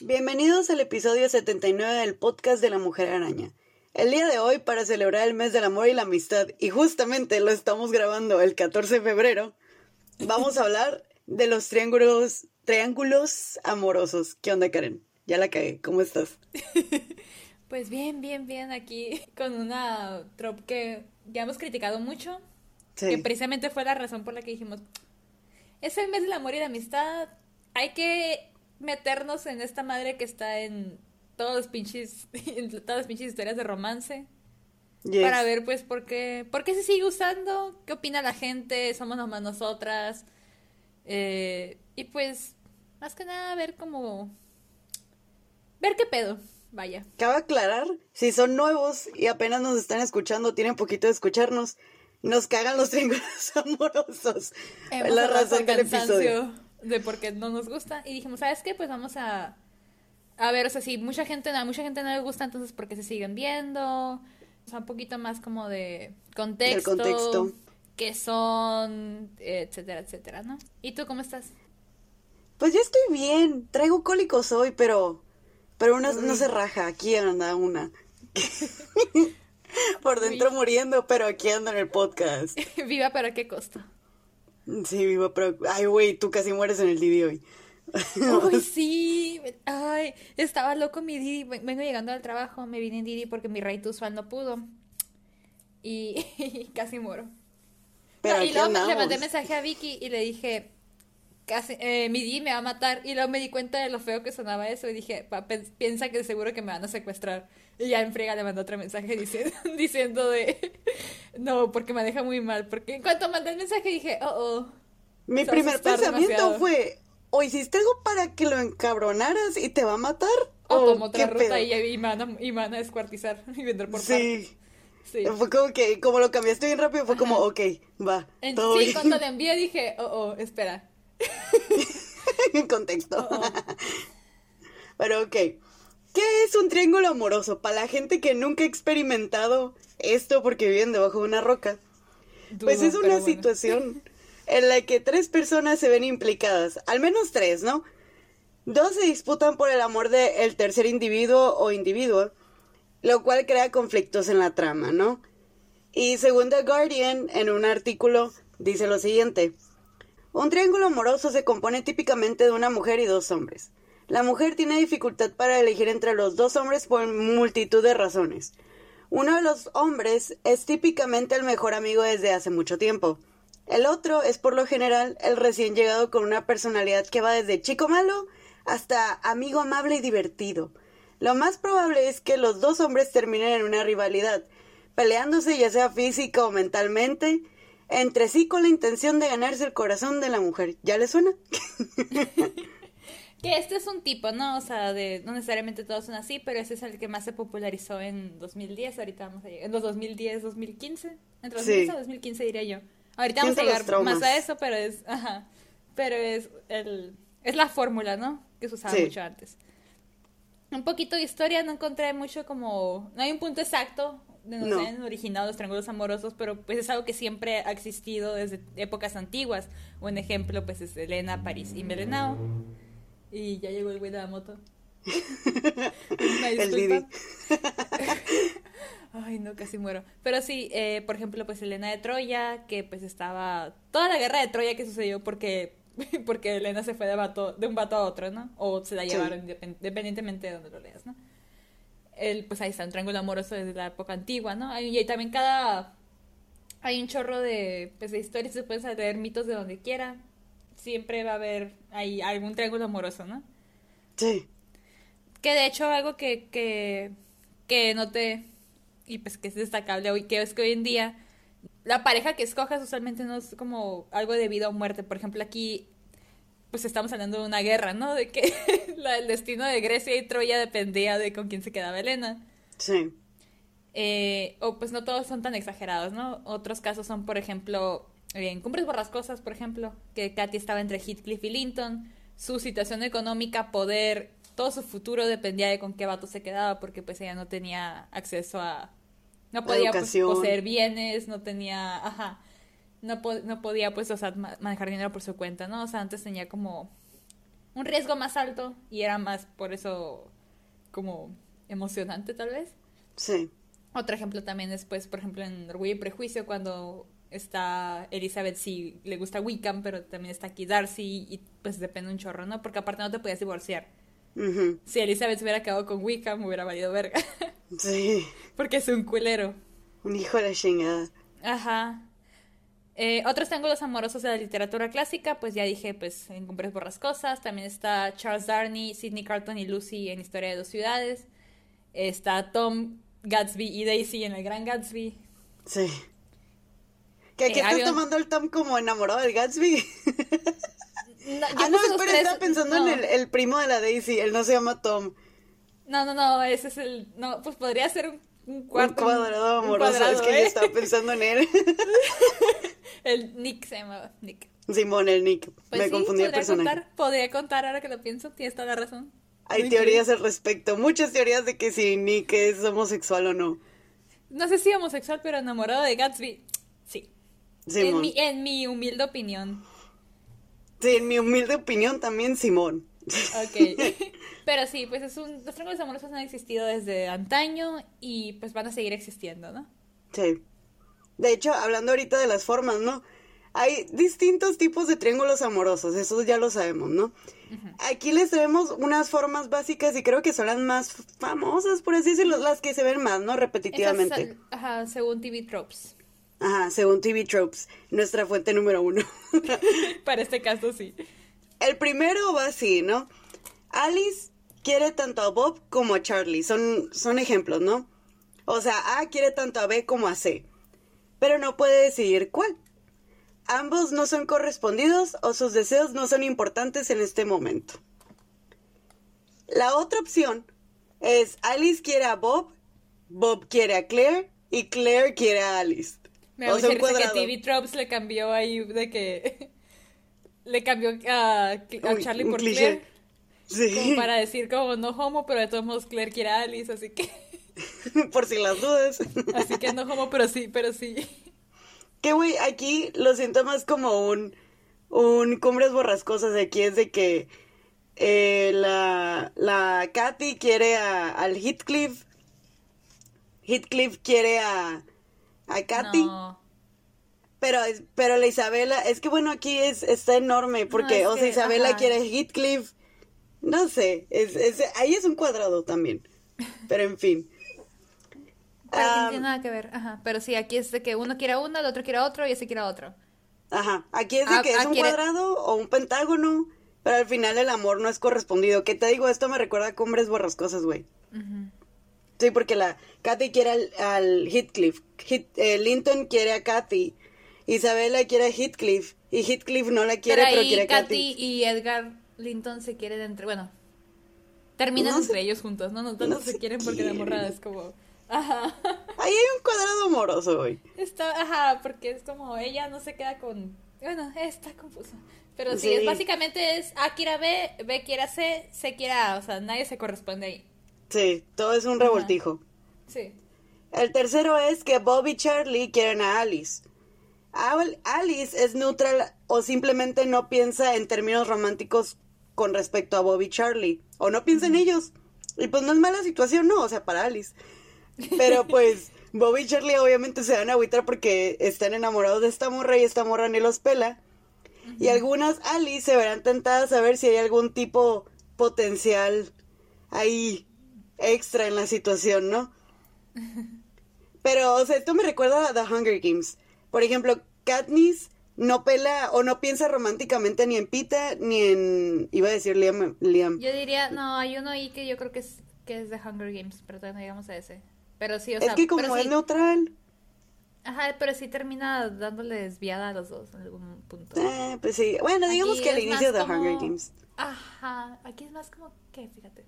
Bienvenidos al episodio 79 del podcast de la Mujer Araña. El día de hoy, para celebrar el mes del amor y la amistad, y justamente lo estamos grabando el 14 de febrero, vamos a hablar de los triángulos, triángulos amorosos. ¿Qué onda, Karen? Ya la cagué. ¿Cómo estás? Pues bien, bien, bien aquí con una trop que ya hemos criticado mucho. Que precisamente fue la razón por la que dijimos, es el mes del amor y la amistad. Hay que meternos en esta madre que está en todos los pinches, en todas las pinches historias de romance. Para ver, pues, por qué, por qué se sigue usando, qué opina la gente, somos nomás nosotras. Eh, y pues, más que nada, ver cómo. Ver qué pedo, vaya. Cabe aclarar, si son nuevos y apenas nos están escuchando, tienen poquito de escucharnos, nos cagan los triángulos amorosos. es la razón del episodio de por qué no nos gusta. Y dijimos, ¿sabes qué? Pues vamos a, a ver, o sea, si mucha gente, a mucha gente no le gusta, entonces ¿por qué se siguen viendo? O sea, un poquito más como de contexto. El contexto. Que son, etcétera, etcétera, ¿no? ¿Y tú cómo estás? Pues yo estoy bien. Traigo cólicos hoy, pero. Pero una no se raja. Aquí anda una. Por dentro muriendo, pero aquí ando en el podcast. Viva, pero a qué costo. Sí, vivo, pero. Ay, güey, tú casi mueres en el Didi hoy. Ay, sí. Ay, estaba loco mi Didi. Vengo llegando al trabajo, me vine en Didi porque mi rey usual no pudo. Y, casi muero. Pero y luego le mandé mensaje a Vicky y le dije, casi, eh, mi Didi me va a matar. Y luego me di cuenta de lo feo que sonaba eso y dije, piensa que seguro que me van a secuestrar. Y ya en friega le mandó otro mensaje diciendo, diciendo de, no, porque me deja muy mal. Porque en cuanto mandé el mensaje dije, oh, oh. Mi primer pensamiento fue, o hiciste algo para que lo encabronaras y te va a matar. O, tomó otra ruta y, y, me van a, y van a descuartizar y vender por sí. Sí. Fue como que, como lo cambiaste bien rápido, fue como, ok, va. sí, cuando le envié dije, oh, oh, espera. en contexto. Oh. Pero ok. ¿Qué es un triángulo amoroso? Para la gente que nunca ha experimentado esto porque viven debajo de una roca. pues es una situación en la que tres personas se ven implicadas, al menos tres, ¿no? Dos se disputan por el amor del tercer individuo o individuo, lo cual crea conflictos en la trama, ¿no? Y según The Guardian, en un artículo, dice lo siguiente. Un triángulo amoroso se compone típicamente de una mujer y dos hombres. La mujer tiene dificultad para elegir entre los dos hombres por multitud de razones. Uno de los hombres es típicamente el mejor amigo desde hace mucho tiempo. El otro es por lo general el recién llegado con una personalidad que va desde chico malo hasta amigo amable y divertido. Lo más probable es que los dos hombres terminen en una rivalidad, peleándose ya sea física o mentalmente, entre sí con la intención de ganarse el corazón de la mujer. ¿Ya le suena? Que este es un tipo, ¿no? O sea, de, no necesariamente todos son así, pero ese es el que más se popularizó en 2010. Ahorita vamos a llegar. En los 2010, 2015. Entre 2010 y 2015 diría yo. Ahorita vamos a llegar más a eso, pero es. Ajá. Pero es el. Es la fórmula, ¿no? Que se usaba mucho antes. Un poquito de historia, no encontré mucho como. No hay un punto exacto de donde se han originado los triángulos amorosos, pero pues es algo que siempre ha existido desde épocas antiguas. Un ejemplo, pues es Elena, París y Melenao y ya llegó el güey de la moto. el Didi. Ay, no, casi muero. Pero sí, eh, por ejemplo, pues Elena de Troya, que pues estaba... Toda la guerra de Troya que sucedió porque porque Elena se fue de, vato, de un vato a otro, ¿no? O se la llevaron independientemente de donde lo leas, ¿no? El, pues ahí está un triángulo amoroso desde la época antigua, ¿no? Y, también cada... Hay un chorro de, pues, de historias, se pueden leer mitos de donde quiera siempre va a haber ahí algún triángulo amoroso, ¿no? Sí. Que de hecho algo que, que, que noté y pues que es destacable hoy, que es que hoy en día la pareja que escojas usualmente no es como algo de vida o muerte. Por ejemplo, aquí pues estamos hablando de una guerra, ¿no? De que el destino de Grecia y Troya dependía de con quién se quedaba Elena. Sí. Eh, o pues no todos son tan exagerados, ¿no? Otros casos son, por ejemplo, en Cumbres por ejemplo, que Katy estaba entre Heathcliff y Linton, su situación económica, poder todo su futuro dependía de con qué vato se quedaba, porque pues ella no tenía acceso a... No podía pues, poseer bienes, no tenía... Ajá. No, no podía pues, o sea, manejar dinero por su cuenta, ¿no? O sea, antes tenía como un riesgo más alto y era más por eso como emocionante tal vez. Sí. Otro ejemplo también es pues, por ejemplo, en Orgullo y Prejuicio cuando está Elizabeth sí le gusta Wickham, pero también está aquí Darcy y pues depende un chorro, ¿no? Porque aparte no te podías divorciar. Si Elizabeth se hubiera quedado con Wickham, hubiera valido verga. Sí. Porque es un culero. Un hijo de la chingada. Ajá. Eh, otros ángulos amorosos de la literatura clásica, pues ya dije, pues en Cumbres Borrascosas. También está Charles Darney, Sidney Carton y Lucy en Historia de dos ciudades. Está Tom, Gatsby y Daisy en El Gran Gatsby. Sí. ¿Que aquí eh, estás tomando el Tom como enamorado del Gatsby? No, ah, no, espera, estaba pensando en el, el, primo de la Daisy, él no se llama Tom. No, no, no, ese es el... No, pues podría ser un, un cuarto. Un cuadrado amoroso, es que yo ¿eh? estaba pensando en él. el Nick se llama Nick. Simón, el Nick. Pues Me confundí el personaje. Contar, podría contar ahora que lo pienso, tienes toda la razón. Hay teorías al respecto, muchas teorías de que si Nick es homosexual o no. No sé si homosexual, pero enamorado de Gatsby, sí. En mi, en mi humilde opinión. Sí, en mi humilde opinión también Simón. Ok. Pero sí, pues es un, los triángulos amorosos han existido desde antaño y pues van a seguir existiendo, ¿no? Sí. De hecho, hablando ahorita de las formas, ¿no? Hay distintos tipos de triángulos amorosos, eso ya lo sabemos, ¿no? Aquí les traemos unas formas básicas y creo que son las más famosas, por así decirlo, las que se ven más, ¿no? Repetitivamente. ajá, según TV Tropes. Ajá, según TV Tropes, nuestra fuente número uno. Para este caso, sí. El primero va así, ¿no? Alice quiere tanto a Bob como a Charlie. Son, son ejemplos, ¿no? O sea, A quiere tanto a B como a C. Pero no puede decidir cuál. Ambos no son correspondidos o sus deseos no son importantes en este momento. La otra opción es Alice quiere a Bob, Bob quiere a Claire y Claire quiere a Alice. Me o sea, que TV Tropes le cambió ahí de que le cambió a, Charlie por Claire. Sí. Como para decir como no homo, pero de todos modos Claire quiere a Alice, así que. por si las dudas. así que no homo, pero sí, pero sí. Que güey, aquí lo siento más como un. Un cumbres borrascosas. Aquí es de que. Eh, la, la Katy quiere a, al Heathcliff. Heathcliff quiere a, a Katy. Pero, pero la Isabela, es que bueno, aquí es, está enorme, porque, o sea, Isabela quiere Heathcliff, no sé, es, es, ahí es un cuadrado también, pero en fin. Pero no tiene nada que ver, ajá, pero sí, aquí es de que uno quiere uno, el otro quiere otro y ese quiere otro. Ajá, aquí es de ah, que es un cuadrado o un pentágono, pero al final el amor no es correspondido. ¿Qué te digo? Esto me recuerda a Cumbres Borrascosas, güey. Sí, porque la Katy quiere al, al Heathcliff, eh, Linton quiere a Katy, Isabela quiere a Heathcliff, y Heathcliff no la quiere, pero, quiere a Katy. y Edgar Linton se quieren entre, bueno, terminan entre ellos juntos, ¿no? No, se, quieren porque la morrada es como... Ajá. Ahí hay un cuadrado amoroso, güey. Está, ajá, porque es como ella no se queda con... Bueno, está confuso. Pero sí, Es, básicamente es A quiere a B, B quiere a C, C quiere a A, o sea, nadie se corresponde ahí. Sí, todo es un revoltijo. Sí. El tercero es que Bob y Charlie quieren a Alice. Alice es neutral o simplemente no piensa en términos románticos con respecto a Bob y Charlie. O no piensa en ellos. Y pues no es mala situación, no, o sea, para Alice. Pero pues Bob y Charlie obviamente se van a agüitar porque están enamorados de esta morra y esta morra ni los pela. Y algunas Alice se verán tentadas a ver si hay algún tipo potencial ahí extra en la situación, ¿no? Pero, o sea, esto me recuerda a The Hunger Games. Por ejemplo, Katniss no pela o no piensa románticamente ni en Pita ni en iba a decir Liam, Liam. Yo diría, no, hay uno ahí que yo creo que es que es de Hunger Games, pero todavía no llegamos a ese. Pero sí, o sea, es que como es neutral. Ajá, pero sí termina dándole desviada a los dos en algún punto. Eh, pues sí. Bueno, digamos que al inicio de Hunger Games. Ajá, aquí es más como que, fíjate.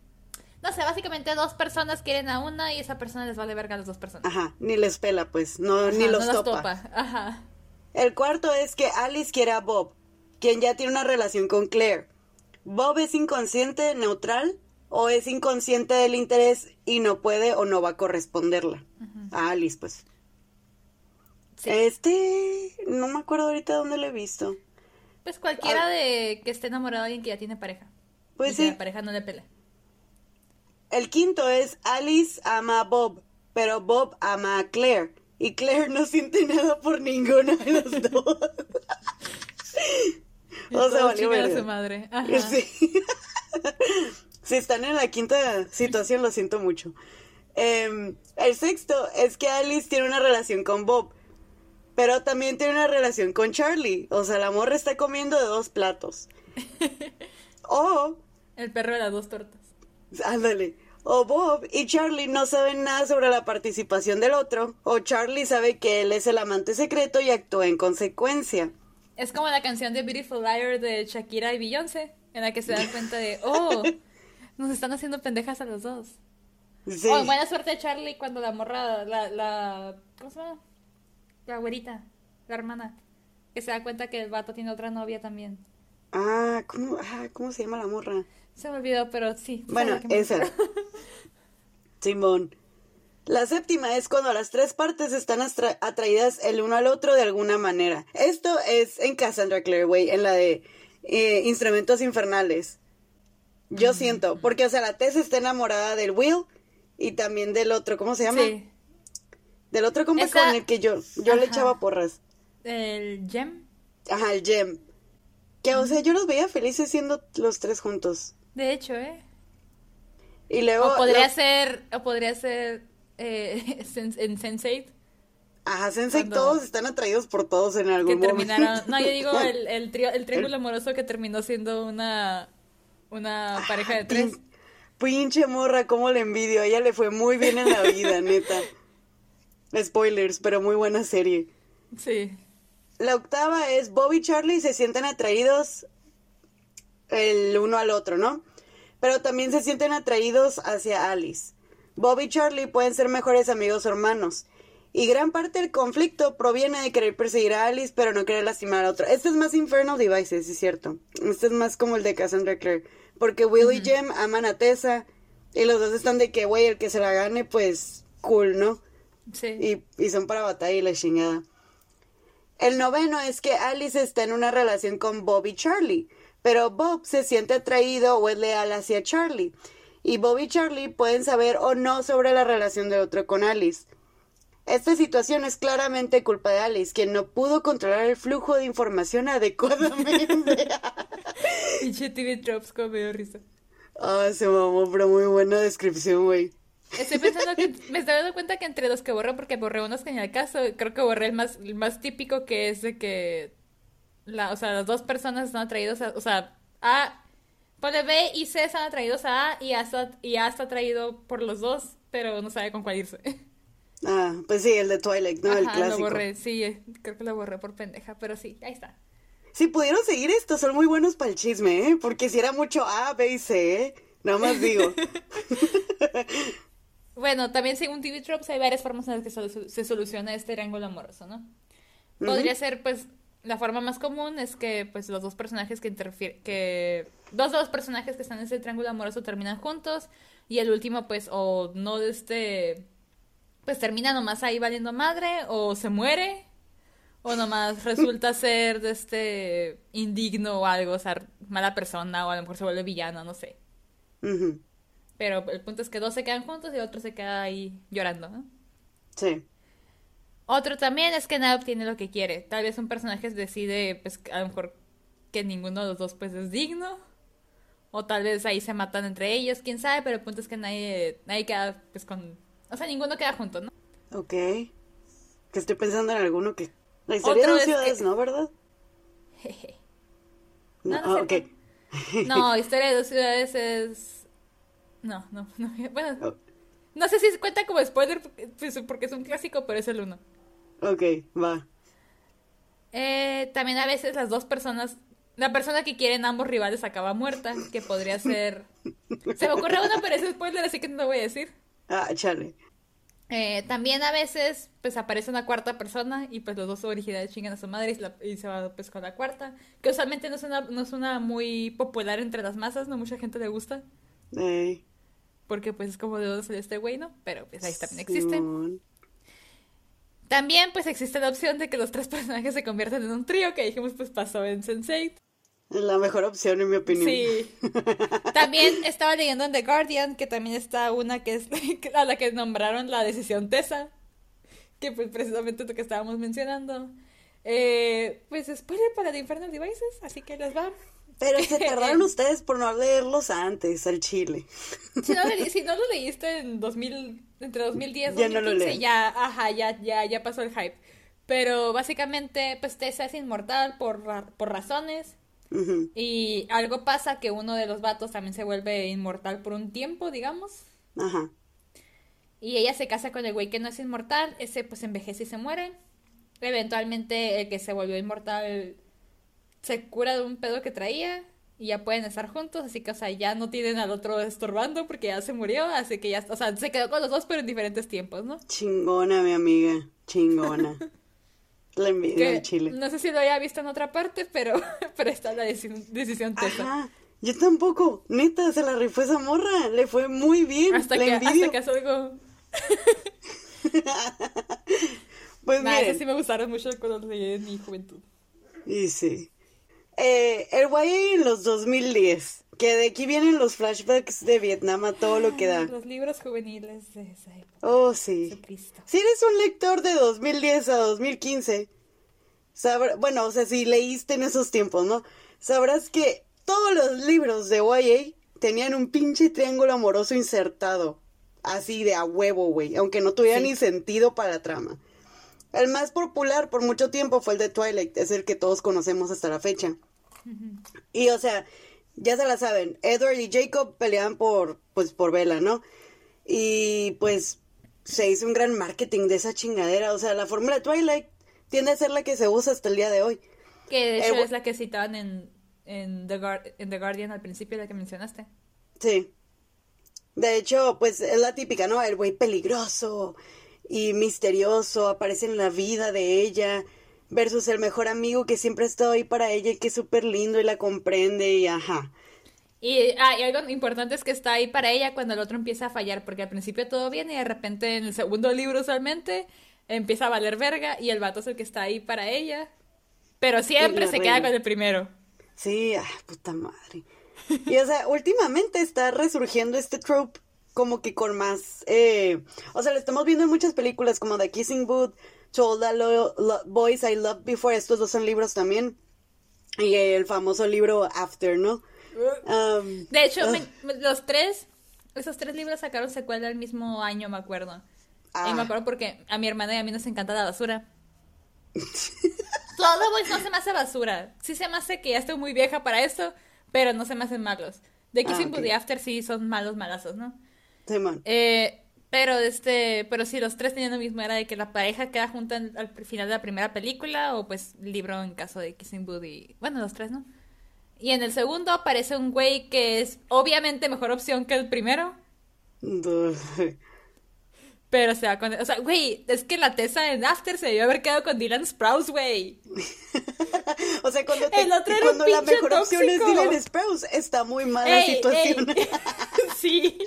No sé, básicamente dos personas quieren a una y esa persona les vale verga a las dos personas. Ajá, ni les pela, pues, no, ni los, topa. Ajá. El cuarto es que Alice quiere a Bob, quien ya tiene una relación con Claire. Bob es inconsciente, neutral, o es inconsciente del interés y no puede o no va a corresponderla. A Alice, pues. Este, no me acuerdo ahorita dónde lo he visto. Pues cualquiera de que esté enamorado de alguien que ya tiene pareja. Pues y sí. Que la pareja no le pelea. El quinto es Alice ama a Bob, pero Bob ama a Claire. Y Claire no siente nada por ninguno de los dos. Y todos chingan a su madre. Ajá. Sí. si están en la quinta situación, lo siento mucho. Em, el sexto es que Alice tiene una relación con Bob, pero también tiene una relación con Charlie. O sea, la morra está comiendo de dos platos. o, El perro de las dos tortas. ándale, o Bob y Charlie no saben nada sobre la participación del otro, o Charlie sabe que él es el amante secreto y actúa en consecuencia. Es como la canción de Beautiful Liar de Shakira y Beyoncé, en la que se dan cuenta de, oh, nos están haciendo pendejas a los dos. Sí. Oh, buena suerte Charlie cuando la morra, la, la, ¿cómo se llama? La güerita, la hermana, que se da cuenta que el vato tiene otra novia también. Ah, ¿cómo, ah, ¿cómo se llama la morra? Se me olvidó, pero sí. Bueno, me esa. refiero. Simón. La séptima es cuando las tres partes están atraídas el uno al otro de alguna manera. Esto es en Cassandra güey, en la de eh, Instrumentos Infernales. Yo siento, porque, o sea, la Tess está enamorada del Will y también del otro, ¿cómo se llama? Sí. Del otro compa Esa- con el que yo, yo le echaba porras. El Gem, Ajá, el Jem. Que, o sea, yo los veía felices siendo los tres juntos. de hecho, ¿eh? Y luego... O podría lo- ser, o podría ser eh, en Sense8, Ajá, Sensei, cuando- todos están atraídos por todos en que algún momento. terminaron, no, yo digo el, el, trío- el triángulo amoroso que terminó siendo una, una pareja de tres. Pin- Pinche morra, cómo le envidio. A ella le fue muy bien en la vida, neta. Spoilers, pero muy buena serie. Sí. La octava es Bob y Charlie se sienten atraídos el uno al otro, ¿no? Pero también se sienten atraídos hacia Alice. Bob y Charlie pueden ser mejores amigos o hermanos. Y gran parte del conflicto proviene de querer perseguir a Alice, pero no querer lastimar a otro. Este es más Infernal Devices, es cierto. Este es más como el de Cassandra Clare. Porque Will y Jem aman a Tessa. Y los dos están de que, güey, el que se la gane, pues, cool, ¿no? Sí. Y, y son para batalla y la chingada. El noveno es que Alice está en una relación con Bob y Charlie, pero Bob se siente atraído o es leal hacia Charlie. Y Bob y Charlie pueden saber o no sobre la relación del otro con Alice. Esta situación es claramente culpa de Alice, quien no pudo controlar el flujo de información adecuadamente. Pinche TV Drops, como risa. Ah, se mamó, pero muy buena descripción, güey. Estoy pensando que me estoy dando cuenta que entre los que borré, porque borré unos que ni al caso, creo que borré el más, el más típico que es de que la, o sea, las dos personas están atraídos a, o sea, A, ponle B y C están atraídos a A y A está, y A está atraído por los dos, pero no sabe con cuál irse. Ah, pues sí, el de Twilight, ¿no? el Ajá, clásico. lo borré, sí, eh, creo que lo borré por pendeja, pero sí, ahí está. Si pudieron seguir esto, son muy buenos para el chisme, ¿eh? Porque si era mucho A, B y C, ¿eh? Nada más digo. Bueno, también según TV Tropes hay varias formas en las que se soluciona este triángulo amoroso, ¿no? Podría ser, pues, la forma más común es que, pues, los dos personajes que interfieren, que dos de los personajes que están en ese triángulo amoroso terminan juntos y el último, pues, o no de este, pues termina nomás ahí valiendo madre o se muere o nomás resulta ser de este indigno o algo, o sea, mala persona o a lo mejor se vuelve villano, no sé. Ujú, Pero el punto es que dos se quedan juntos y el otro se queda ahí llorando, ¿no? Sí. Otro también es que nadie obtiene lo que quiere. Tal vez un personaje decide, pues, a lo mejor que ninguno de los dos, pues, es digno. O tal vez ahí se matan entre ellos, quién sabe, pero el punto es que nadie, nadie queda, pues, con... O sea, ninguno queda junto, ¿no? Ok. Que estoy pensando en alguno que... La historia de dos ciudades, que- ¿no? ¿Verdad? Jeje. No, No, no ah, es ok. cierto. No, Historia de dos ciudades es... No, no, no. Bueno, no sé si cuenta como spoiler porque, pues, porque es un clásico, pero es el uno. ok, va. Eh, también a veces las dos personas, la persona que quieren ambos rivales acaba muerta, que podría ser... Se me ocurre uno, pero es spoiler, así que no lo voy a decir. Ah, chale. Eh, también a veces, pues aparece una cuarta persona y pues los dos originales chingan a su madre y se, la- y se va pues con la cuarta, que usualmente no es una, no es una muy popular entre las masas, no mucha gente le gusta. Ey. Porque pues es como de dónde salió este güey, ¿no? Pero pues ahí también existe. También pues existe la opción de que los tres personajes se conviertan en un trío, que dijimos pues pasó en Sense8. La mejor opción, en mi opinión. Sí. También estaba leyendo en The Guardian que también está una que es a la que nombraron la decisión Tessa, que pues precisamente lo que estábamos mencionando. Eh, pues spoiler para The Infernal Devices, así que les va. Pero se tardaron ustedes por no leerlos antes, al chile. Si no, si no lo leíste en 2000, entre 2010 y Ya no lo 2015, lean. ya, ajá, ya, ya, ya pasó el hype. Pero básicamente, pues Tessa es inmortal por, ra- por razones. Y algo pasa que uno de los vatos también se vuelve inmortal por un tiempo, digamos. Ajá. Y ella se casa con el güey que no es inmortal. Ese pues envejece y se muere. Eventualmente el que se volvió inmortal se cura de un pedo que traía. Y ya pueden estar juntos. Así que, o sea, ya no tienen al otro estorbando porque ya se murió. Así que ya, o sea, se quedó con los dos pero en diferentes tiempos, ¿no? Chingona, mi amiga. Chingona. La envidia Que de Chile. no sé si lo había visto en otra parte, pero, pero está la deci- decisión tesa. Yo tampoco. Neta, se la rifó esa morra. Le fue muy bien. Hasta la que, envidio. hasta que hace algo. Pues Nah, esas sí me gustaron mucho cuando leí en mi juventud. Y sí. Eh, el YA en los 2010. Que de aquí vienen los flashbacks de Vietnam a todo lo que da. Los libros juveniles de esa época. Oh, sí. Jesucristo. Si eres un lector de 2010 a 2015, sabrá, bueno, o sea, si leíste en esos tiempos, ¿no? Sabrás que todos los libros de YA tenían un pinche triángulo amoroso insertado. Así de a huevo, güey. Aunque no tuviera Sí. ni sentido para la trama. El más popular por mucho tiempo fue el de Twilight. Es el que todos conocemos hasta la fecha. Y o sea, ya se la saben, Edward y Jacob peleaban por, pues, por Bella, ¿no? Y pues se hizo un gran marketing de esa chingadera. O sea, la fórmula de Twilight tiende a ser la que se usa hasta el día de hoy. Que de hecho es la que citaban en, en, The en The Guardian al principio, la que mencionaste. Sí. De hecho, pues es la típica, ¿no? El güey peligroso y misterioso aparece en la vida de ella versus el mejor amigo que siempre ha estado ahí para ella y que es súper lindo y la comprende y ajá. Y, ah, y algo importante es que está ahí para ella cuando el otro empieza a fallar, porque al principio todo bien y de repente en el segundo libro usualmente empieza a valer verga y el vato es el que está ahí para ella. Pero siempre se queda con el primero. Sí, ah, puta madre. Y o sea, últimamente está resurgiendo este trope como que con más, eh, o sea, lo estamos viendo en muchas películas como The Kissing Booth, To All the Lo- Lo- Boys I Loved Before, estos dos son libros también, y el famoso libro After, ¿no? Um, De hecho, ah, me- los tres, esos tres libros sacaron secuela el mismo año, me acuerdo. Y me Ah. acuerdo porque a mi hermana y a mí nos encanta la basura. Todo Boys no se me hace basura. Sí se me hace que ya estoy muy vieja para eso, pero no se me hacen malos. The Ah, Kissing ok. Booth y After sí son malos, malazos, ¿no? Simón. Eh, pero este, pero sí, los tres tenían lo mismo, era de que la pareja queda junta en- al final de la primera película, o pues libro en caso de Kissing Booth y, bueno, los tres, ¿no? Y en el segundo aparece un güey que es obviamente mejor opción que el primero, pero se va con, o sea, güey, es que la Tessa en After se debió haber quedado con Dylan Sprouse, güey. o sea, cuando, te- El otro era cuando un la mejor opción es. Dylan Sprouse, está muy mala Ey, situación. ey. sí.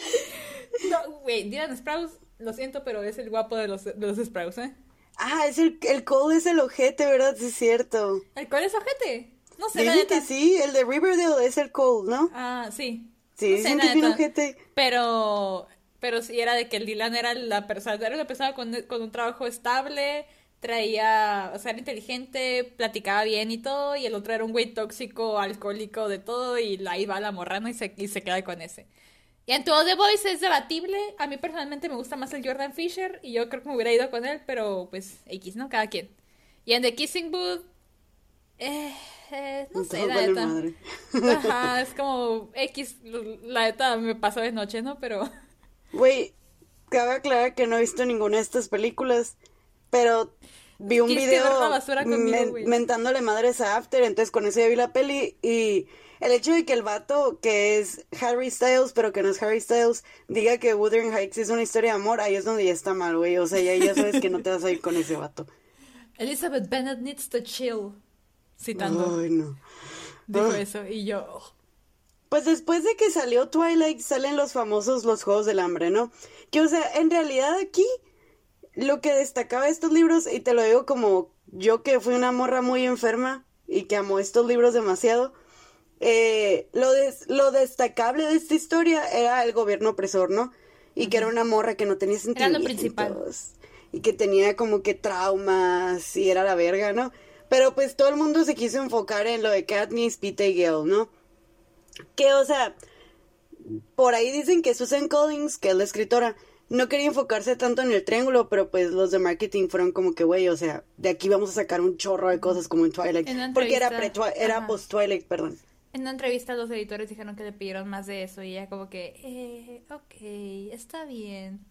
No, güey, Dylan Sprouse, lo siento, pero es el guapo de los, de los Sprouse, ¿eh? ah, es el, el Cole es el ojete, ¿verdad? Sí, es cierto. ¿El cuál es ojete? No sé, la Dicen que sí, el de Riverdale es el Cole, ¿no? Ah, sí. Sí, No dicen la que es ojete. Pero, pero sí era de que el Dylan era la persona, era persona con, con un trabajo estable, traía, o sea, era inteligente, platicaba bien y todo, y el otro era un güey tóxico, alcohólico, de todo, y ahí va la morrana y se, y se queda con ese. Y en todo The Voice es debatible, a mí personalmente me gusta más el Jordan Fisher, y yo creo que me hubiera ido con él, pero pues X, ¿no? Cada quien. Y en The Kissing Booth, eh, eh, no sé, Todo la neta. madre. Ajá, es como X, la neta me pasó de noche, ¿no? Pero... Güey, cabe aclarar que no he visto ninguna de estas películas, pero vi un video la basura conmigo, men- güey. mentándole madres a After, entonces con eso ya vi la peli y el hecho de que el vato que es Harry Styles, pero que no es Harry Styles, diga que Wuthering Heights es una historia de amor, ahí es donde ya está mal, güey, o sea, ya, ya sabes que no te vas a ir con ese vato. Elizabeth Bennet needs to chill. Citando. Ay, no. dijo eso. Y yo. oh, Pues después de que salió Twilight salen los famosos los Juegos del Hambre, ¿no? Que o sea, en realidad aquí lo que destacaba estos libros, y te lo digo como yo que fui una morra muy enferma y que amo estos libros demasiado, eh, lo, lo destacable de esta historia era el gobierno opresor, ¿no? Y que era una morra que no tenía sentimientos. Era lo principal. Y que tenía como que traumas y era la verga, ¿no? Pero pues todo el mundo se quiso enfocar en lo de Katniss, Pete y Gale, ¿no? Que, o sea, por ahí dicen que Susan Collins, que es la escritora, no quería enfocarse tanto en el triángulo, pero pues los de marketing fueron como que, güey, o sea, de aquí vamos a sacar un chorro de cosas como en Twilight. porque era, pre era post Twilight, perdón. En una entrevista los editores dijeron que le pidieron más de eso y ella como que, eh, ok, está bien.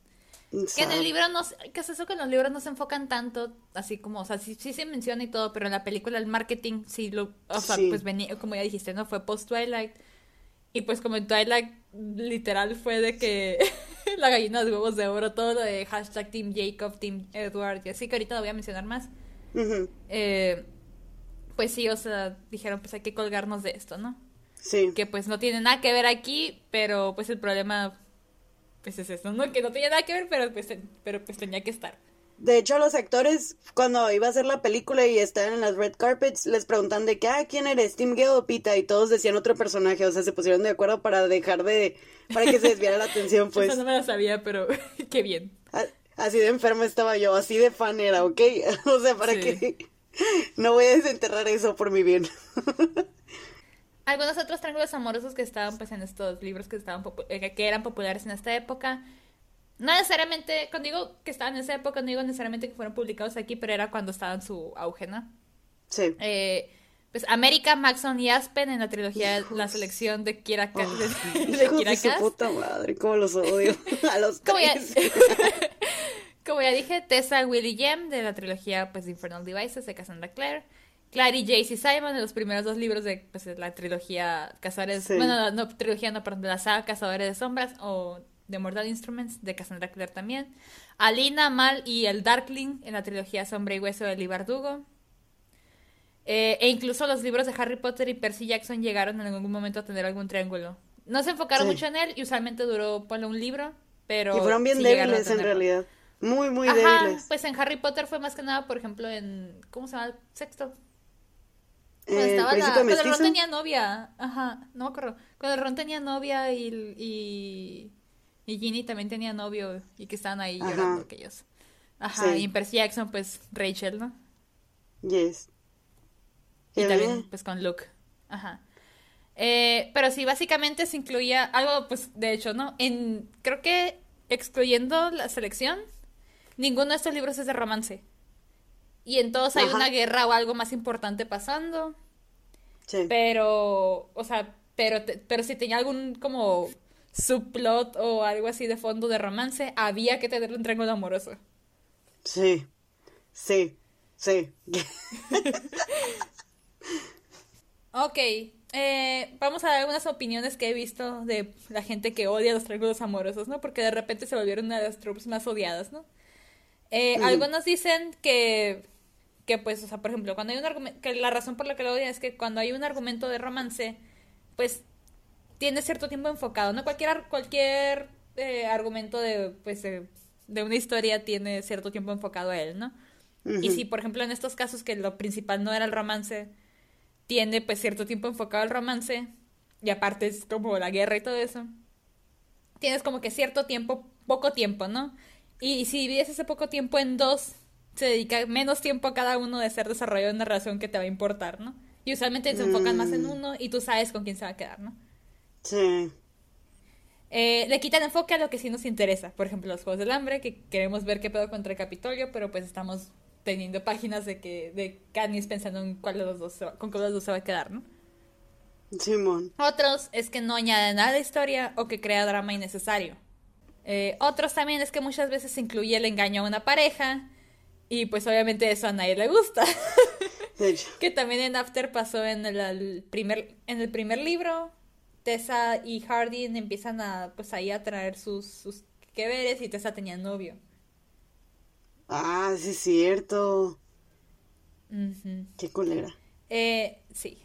Que en el libro no, que es eso que en los libros no se enfocan tanto, así como, o sea, sí, sí se menciona y todo, pero en la película el marketing sí lo, o sea, pues venía, como ya dijiste, ¿no? Fue post Twilight. Y pues como en Twilight literal fue de que la gallina de huevos de oro, todo lo de hashtag Team Jacob, Team Edward, y así que ahorita lo voy a mencionar más. eh, pues sí, o sea, dijeron pues hay que colgarnos de esto, ¿no? Sí. Que pues no tiene nada que ver aquí, pero pues el problema pues es eso, ¿no? Que no tenía nada que ver, pero pues, pero pues tenía que estar. De hecho, los actores, cuando iba a hacer la película y estaban en las red carpets, les preguntan de que, ah, ¿quién eres? ¿Tim Gale o Pita? Y todos decían otro personaje, o sea, se pusieron de acuerdo para dejar de, para que se desviara la atención, pues. Eso no me lo sabía, pero qué bien. Así de enferma estaba yo, así de fan era, ¿ok? o sea, para que no voy a desenterrar eso por mi bien. Algunos otros triángulos amorosos que estaban pues en estos libros que estaban eh, que eran populares en esta época. No necesariamente, cuando digo que estaban en esa época, no digo necesariamente que fueron publicados aquí, pero era cuando estaban en su auge, ¿no? Sí. Eh, pues América, Maxon y Aspen en la trilogía La selección de Kira, de, su puta madre, cómo los odio. A los como ya, como ya dije, Tessa, Willie Jem de la trilogía pues Infernal Devices de Cassandra Clare. Clary y Simon de los primeros dos libros de pues, la trilogía Cazadores, bueno, no, trilogía no, perdón, de la saga Cazadores de Sombras o de Mortal Instruments de Cassandra Clare también. Alina, Mal y el Darkling en la trilogía Sombra y Hueso de Lee Bardugo. Eh, e incluso los libros de Harry Potter y Percy Jackson llegaron en algún momento a tener algún triángulo. No se enfocaron mucho en él y usualmente duró, ponle un libro, pero... Y fueron bien débiles en realidad. Muy, muy Ajá, débiles. Pues en Harry Potter fue más que nada, por ejemplo, en... ¿Cómo se llama? Sexto. Cuando, eh, estaba la, cuando el Ron tenía novia. Ajá, no me acuerdo. Cuando el Ron tenía novia y, y, y Ginny también tenía novio y que estaban ahí llorando aquellos. Ajá, y en Percy Jackson, pues Rachel, ¿no? Yes. Y también, pues con Luke. Ajá. Eh, pero sí, básicamente se incluía algo, pues, de hecho, ¿no? En, creo que excluyendo la selección, ninguno de estos libros es de romance. Y en todos hay una guerra o algo más importante pasando. Sí. Pero, o sea, pero, pero si tenía algún como subplot o algo así de fondo de romance, había que tener un triángulo amoroso. Sí, sí, sí. ok, eh, vamos a dar algunas opiniones que he visto de la gente que odia los triángulos amorosos, ¿no? Porque de repente se volvieron una de las tropas más odiadas, ¿no? Eh, algunos dicen que que pues, o sea, por ejemplo, cuando hay un argumento, que la razón por la que lo odian es que cuando hay un argumento de romance, pues tiene cierto tiempo enfocado, ¿no? Cualquier, cualquier eh, argumento de, pues, de una historia tiene cierto tiempo enfocado a él, ¿no? Y si, por ejemplo, en estos casos que lo principal no era el romance, tiene pues cierto tiempo enfocado al romance, y aparte es como la guerra y todo eso, tienes como que cierto tiempo, poco tiempo, ¿no? Y si divides ese poco tiempo en dos, se dedica menos tiempo a cada uno de ser desarrollado una relación que te va a importar, ¿no? Y usualmente se enfocan más en mm. uno y tú sabes con quién se va a quedar, ¿no? Sí. Eh, le quitan enfoque a lo que sí nos interesa. Por ejemplo, los Juegos del Hambre, que queremos ver qué pedo contra el Capitolio, pero pues estamos teniendo páginas de que de Katniss pensando en cuál de los dos con cuál de los dos se va a quedar, ¿no? Simón. Otros es que no añade nada de historia o que crea drama innecesario. Eh, otros también es que muchas veces incluye el engaño a una pareja, y pues obviamente eso a nadie le gusta. que también en After pasó en el, primer, en el primer libro. Tessa y Hardin empiezan a pues ahí a traer sus, sus que veres y Tessa tenía novio. Ah, sí es cierto. Qué culera. Eh, sí.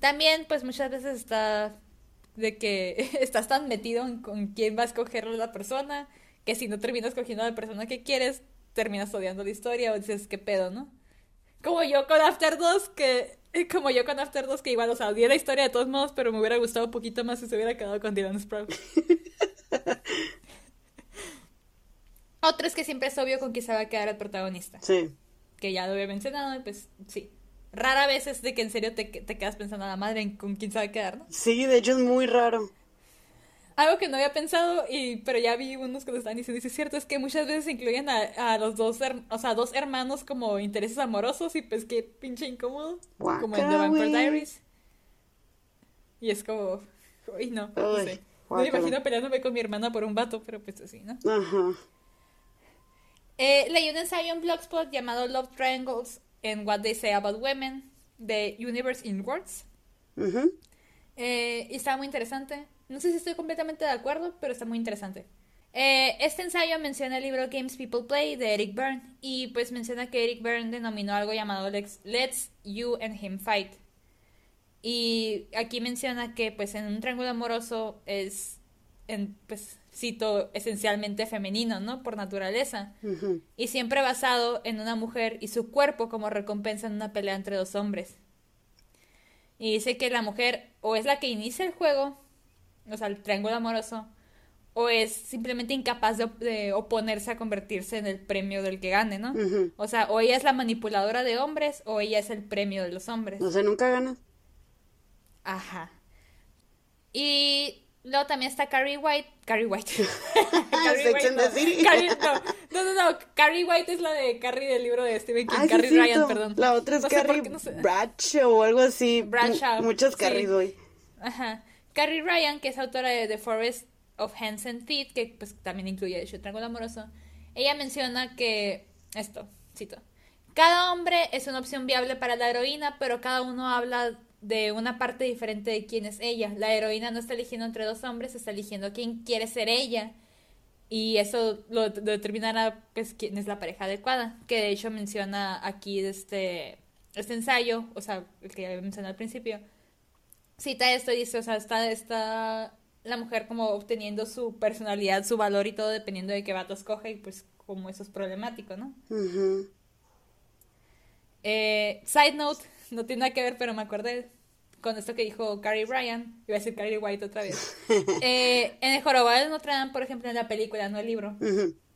También, pues muchas veces está de que estás tan metido en con quién va a escoger la persona, que si no terminas cogiendo a la persona que quieres, terminas odiando la historia o dices, ¿qué pedo, no? Como yo con After 2, que como yo con After 2, que igual, o sea, odié la historia de todos modos, pero me hubiera gustado un poquito más si se hubiera quedado con Dylan Sprout. Otro es que siempre es obvio con quién se va a quedar el protagonista. Sí. Que ya lo había mencionado, y pues sí. Rara vez es de que en serio te, te quedas pensando a la madre en con quién se va a quedar, ¿no? Sí, de hecho es muy raro. Algo que no había pensado, y pero ya vi unos que lo están diciendo, y es cierto, es que muchas veces incluyen a, a los dos, her- o sea, dos hermanos como intereses amorosos, y pues qué pinche incómodo, como en The Vampire. Diaries. Y es como, uy, no, no sé. No me imagino peleándome con mi hermana por un vato, pero pues así, ¿no? Ajá. Eh, leí un ensayo en Blogspot llamado Love Triangles and What They Say About Women, de Universe in Words. Eh, y está muy interesante. No sé si estoy completamente de acuerdo, pero está muy interesante. Eh, este ensayo menciona el libro Games People Play de Eric Byrne y pues menciona que Eric Byrne denominó algo llamado Let's, Let's You and Him Fight. Y aquí menciona que pues en un triángulo amoroso es, en, pues cito, esencialmente femenino, ¿no? Por naturaleza. Y siempre basado en una mujer y su cuerpo como recompensa en una pelea entre dos hombres. Y dice que la mujer o es la que inicia el juego, o sea, el triángulo amoroso, o es simplemente incapaz de, op- de oponerse a convertirse en el premio del que gane, ¿no? O sea, o ella es la manipuladora de hombres o ella es el premio de los hombres. No sé, nunca ganas. Ajá. Y luego también está Carrie White. Carrie White. Sex and the City. Carrie- no, no, no, no. Carrie White es la de Carrie del libro de Stephen King. Ah, sí, Carrie Ryan, perdón. La otra es No Carrie qué no sé. Bradshaw o algo así. Bradshaw, Muchas sí. Carries hoy. Ajá. Carrie Ryan, que es autora de The Forest of Hands and Feet, que pues también incluye el Triángulo Amoroso, ella menciona que, esto, cito, cada hombre es una opción viable para la heroína, pero cada uno habla de una parte diferente de quién es ella. La heroína no está eligiendo entre dos hombres, está eligiendo quién quiere ser ella. Y eso lo, lo determinará pues quién es la pareja adecuada. Que de hecho menciona aquí este, este ensayo, o sea, el que mencioné al principio, cita esto y dice, o sea, está, está la mujer como obteniendo su personalidad, su valor y todo dependiendo de qué vato escoge y pues como eso es problemático, ¿no? Eh, side note, no tiene nada que ver, pero me acordé con esto que dijo Carrie Bryan, iba a decir Carrie White otra vez. Eh, en el Jorobado de Notre Dame, por ejemplo, en la película, no el libro,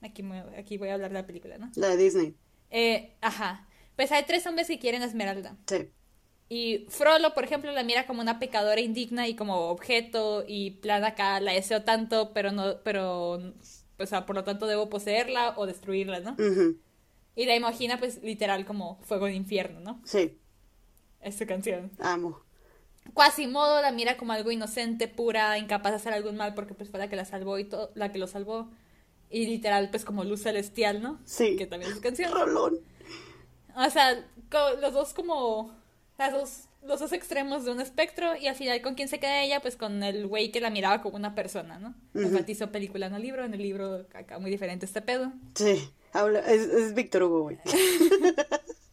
aquí, me- aquí voy a hablar de la película, ¿no? La de Disney. Eh, ajá, pues hay tres hombres que quieren a Esmeralda. Sí. Y Frollo, por ejemplo, la mira como una pecadora indigna y como objeto y plan acá la deseo tanto, pero no, pero, o sea, por lo tanto debo poseerla o destruirla, ¿no? Y la imagina pues literal como fuego de infierno, ¿no? Sí. Es su canción. Amo. Quasimodo la mira como algo inocente, pura, incapaz de hacer algún mal porque pues fue la que la salvó y todo, la que lo salvó. Y literal pues como luz celestial, ¿no? Sí. Que también es su canción. Rolón. O sea, los dos como las dos, los dos extremos de un espectro y al final con quién se queda ella, pues con el güey que la miraba como una persona, ¿no? Enfatizo película, no libro, en el libro acá muy diferente este pedo. Sí. Habla, es, es Víctor Hugo, güey.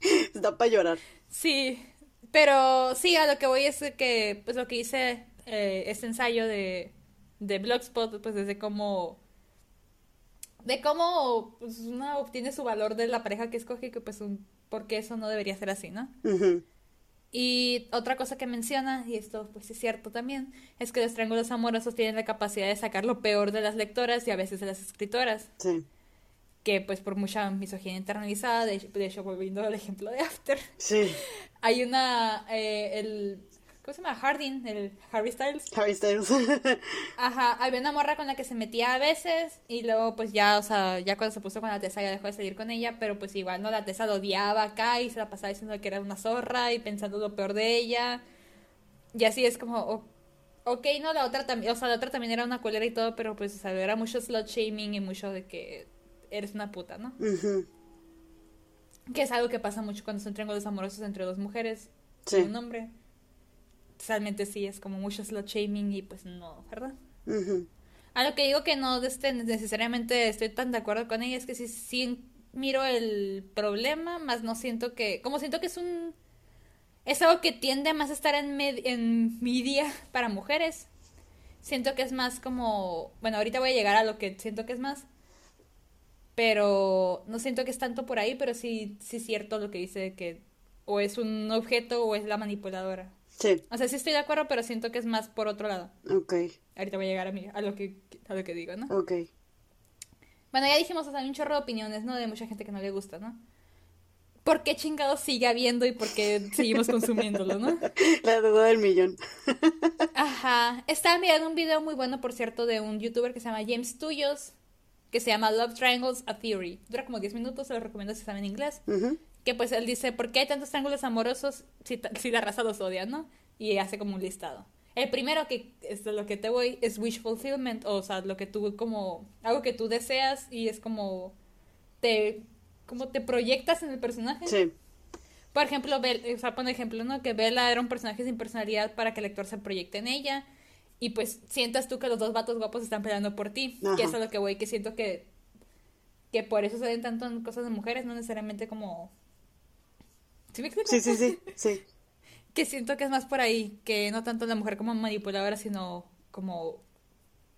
Está para llorar. Sí, pero sí, a lo que voy es que, pues lo que hice eh, este ensayo de, de Blogspot, pues desde cómo, de cómo pues, una obtiene su valor de la pareja que escoge, que pues un, porque eso no debería ser así, ¿no? Y otra cosa que menciona, y esto pues es cierto también, es que los triángulos amorosos tienen la capacidad de sacar lo peor de las lectoras y a veces de las escritoras, Sí. Que pues por mucha misoginia internalizada, de, de hecho volviendo al ejemplo de After, Sí. hay una, eh, el, ¿cómo se llama? Harding, el Harry Styles. Harry Styles. Ajá, había una morra con la que se metía a veces y luego pues ya, o sea, ya cuando se puso con la Tessa ya dejó de salir con ella, pero pues igual, ¿no? La Tessa lo odiaba acá y se la pasaba diciendo que era una zorra y pensando lo peor de ella. Y así es como, o- ok, no, la otra también, o sea, la otra también era una culera y todo, pero pues, o sea, era mucho slut shaming y mucho de que eres una puta, ¿no? Ujú. Que es algo que pasa mucho cuando son triángulos amorosos entre dos mujeres Sí. y un hombre. Realmente sí, es como mucho slut shaming y pues no, ¿verdad? Ujú. A lo que digo que no este, necesariamente estoy tan de acuerdo con ella es que sí, sí miro el problema, más no siento que, como siento que es un, es algo que tiende más a estar en, med- en media para mujeres. siento que es más como, bueno, ahorita voy a llegar a lo que siento que es más, pero no siento que es tanto por ahí, pero sí, sí es cierto lo que dice que o es un objeto o es la manipuladora. Sí. O sea, sí estoy de acuerdo, pero siento que es más por otro lado. Ok. Ahorita voy a llegar a, mí, a, lo, que, a lo que digo, ¿no? Ok. Bueno, ya dijimos, o sea, hay un chorro de opiniones, ¿no? De mucha gente que no le gusta, ¿no? ¿Por qué chingados sigue habiendo y por qué seguimos consumiéndolo, no? La duda del millón. Ajá. Estaba mirando un video muy bueno, por cierto, de un youtuber que se llama James Tuyos, que se llama Love Triangles A Theory. Dura como 10 minutos, se lo recomiendo si saben inglés. Ujú. Que pues él dice, ¿por qué hay tantos triángulos amorosos si, si la raza los odia, no? Y hace como un listado. El primero que es de lo que te voy es wish fulfillment, o sea, lo que tú como algo que tú deseas y es como te como te proyectas en el personaje. Sí. Por ejemplo, Bel, o sea, ejemplo, ¿no? Que Bella era un personaje sin personalidad para que el lector se proyecte en ella. Y pues sientas tú que los dos vatos guapos están peleando por ti. Ajá. Que eso es lo que voy, que siento que. Que por eso se ven tanto en cosas de mujeres, no necesariamente como. ¿Sí me explico? Sí, sí, sí. Sí. Que siento que es más por ahí, que no tanto la mujer como manipuladora, sino como.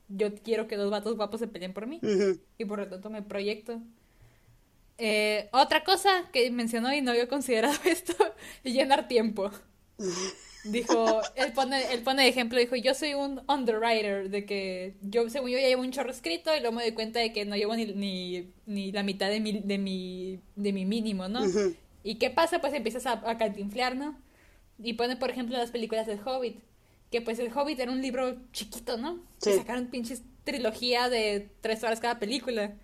Yo quiero que dos vatos guapos se peleen por mí. Ujú. Y por lo tanto me proyecto. Eh, otra cosa que mencionó y no había considerado esto, llenar tiempo. Dijo, él pone, él pone de ejemplo, dijo, yo soy un underwriter, de que yo, según yo, ya llevo un chorro escrito y luego me doy cuenta de que no llevo ni, ni, ni la mitad de mi, de mi, de mi mínimo, ¿no? ¿Y qué pasa? Pues empiezas a, a cantinflear, ¿no? Y pone, por ejemplo, las películas del Hobbit. Que pues el Hobbit era un libro chiquito, ¿no? Sí. Y sacaron pinches trilogía de tres horas cada película.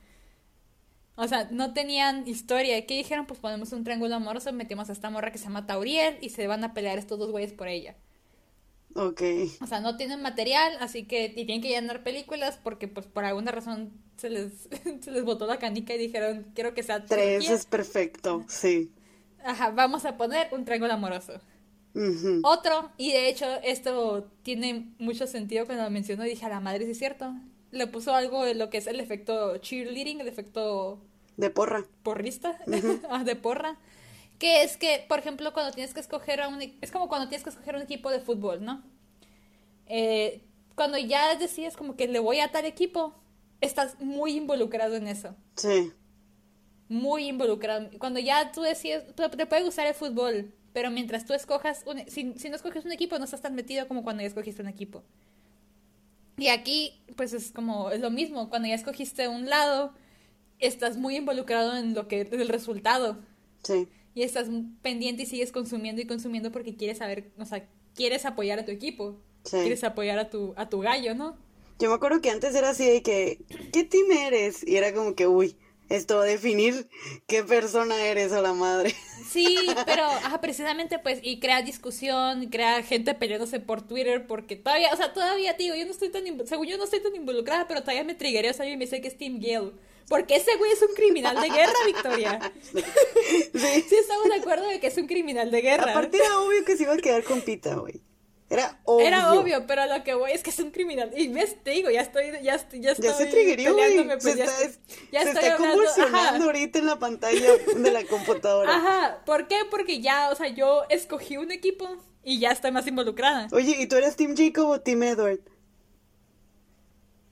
O sea, no tenían historia. ¿Qué dijeron? Pues ponemos un triángulo amoroso, metemos a esta morra que se llama Tauriel y se van a pelear estos dos güeyes por ella. Ok. O sea, no tienen material, así que y tienen que llenar películas porque pues por alguna razón se les, se les botó la canica y dijeron, quiero que sea Tres trilogía". es perfecto. Sí. Ajá, vamos a poner un triángulo amoroso. Otro, y de hecho esto tiene mucho sentido cuando lo mencionó y dije, a la madre, sí es cierto. Le puso algo de lo que es el efecto cheerleading, el efecto De porra. porrista, ah, de porra. Que es que, por ejemplo, cuando tienes que escoger a un... e- Es como cuando tienes que escoger un equipo de fútbol, ¿no? Eh, cuando ya decides como que le voy a tal equipo, estás muy involucrado en eso. Sí. Muy involucrado. Cuando ya tú decides, te, te puede gustar el fútbol, pero mientras tú escojas, un, si, si no escoges un equipo, no estás tan metido como cuando ya escogiste un equipo. Y aquí, pues es como, es lo mismo, cuando ya escogiste un lado, estás muy involucrado en lo que, el resultado. Sí. Y estás pendiente y sigues consumiendo y consumiendo porque quieres saber, o sea, quieres apoyar a tu equipo. Sí. Quieres apoyar a tu, a tu gallo, ¿no? Yo me acuerdo que antes era así de que, ¿qué team eres? Y era como que, uy, esto va a definir qué persona eres a la madre. Sí, pero ajá, precisamente pues, y crea discusión, y crea gente peleándose por Twitter, porque todavía, o sea, todavía, tío, yo no estoy tan, según yo no estoy tan involucrada, pero todavía me triggeré, o sea, yo me dice que es Tim Gale. Porque ese güey es un criminal de guerra, Victoria. Sí. Sí, estamos de acuerdo de que es un criminal de guerra. Aparte era obvio que se iba a quedar con Pita, güey. Era obvio. Era obvio, pero lo que voy es que es un criminal. Y ves, te digo, ya estoy, ya estoy, ya estoy Ya se triggerió, güey. pues, Se ya está, estoy- ya se estoy está hablando, convulsionando ajá. ahorita en la pantalla de la computadora. Ajá, ¿por qué? Porque ya, o sea, yo escogí un equipo y ya estoy más involucrada. Oye, ¿y tú eres Team Jacob o Team Edward?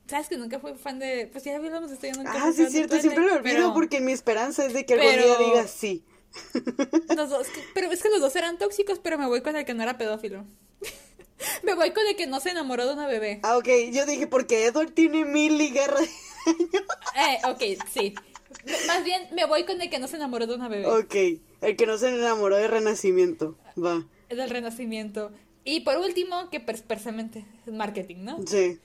¿Sabes que nunca fui fan de.? Pues ya hablamos de esto, yo nunca Ah, sí, es cierto, siempre lo olvido pero porque mi esperanza es de que algún pero- día digas sí. Los dos, pero es que los dos eran tóxicos, pero me voy con el que no era pedófilo. me voy con el que no se enamoró de una bebé. Ah, ok, yo dije porque Edward tiene mil y guerra de años. Eh, ok, sí. Más bien, me voy con el que no se enamoró de una bebé. Ok, el que no se enamoró de Renacimiento. Va, Es del renacimiento. Y por último, que precisamente es marketing, ¿no? sí.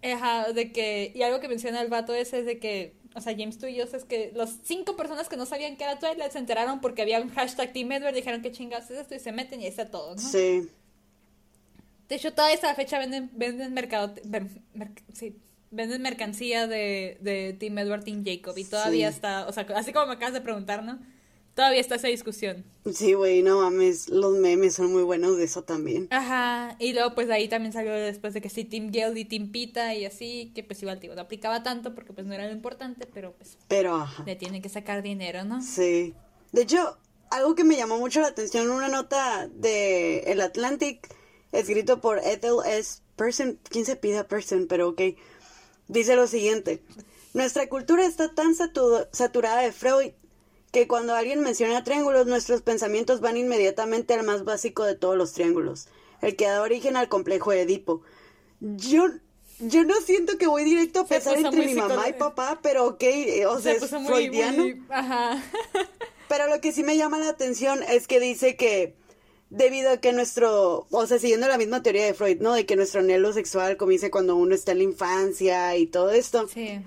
Ajá, de que, y algo que menciona el vato ese es de que, o sea, James Tuyos es que los cinco personas que no sabían que era Twilight se enteraron porque había un hashtag Team Edward, dijeron que chingados es esto y se meten y ahí está todo, ¿no? Sí. De hecho, toda esta fecha venden, venden mercado, sí, venden mercancía de, de Team Edward, Team Jacob y todavía Sí. está, o sea, así como me acabas de preguntar, ¿no? Todavía está esa discusión. Sí, güey, no mames, los memes son muy buenos de eso también. Ajá, y luego pues de ahí también salió después de que sí, Team Gale y Team Pita y así, que pues igual, digo, no aplicaba tanto porque pues no era lo importante, pero pues Pero, ajá. le tienen que sacar dinero, ¿no? Sí. De hecho, algo que me llamó mucho la atención, una nota de El Atlantic, escrito por Ethel S. person, ¿quién se pide a person? Pero ok. Dice lo siguiente. Nuestra cultura está tan saturada de Freud que cuando alguien menciona triángulos, nuestros pensamientos van inmediatamente al más básico de todos los triángulos, el que da origen al complejo de Edipo. Yo, yo no siento que voy directo a pensar entre mi mamá y papá, pero ok, eh, o sea, es freudiano. Ajá. pero lo que sí me llama la atención es que dice que debido a que nuestro, o sea, siguiendo la misma teoría de Freud, ¿no? De que nuestro anhelo sexual comienza cuando uno está en la infancia y todo esto. Sí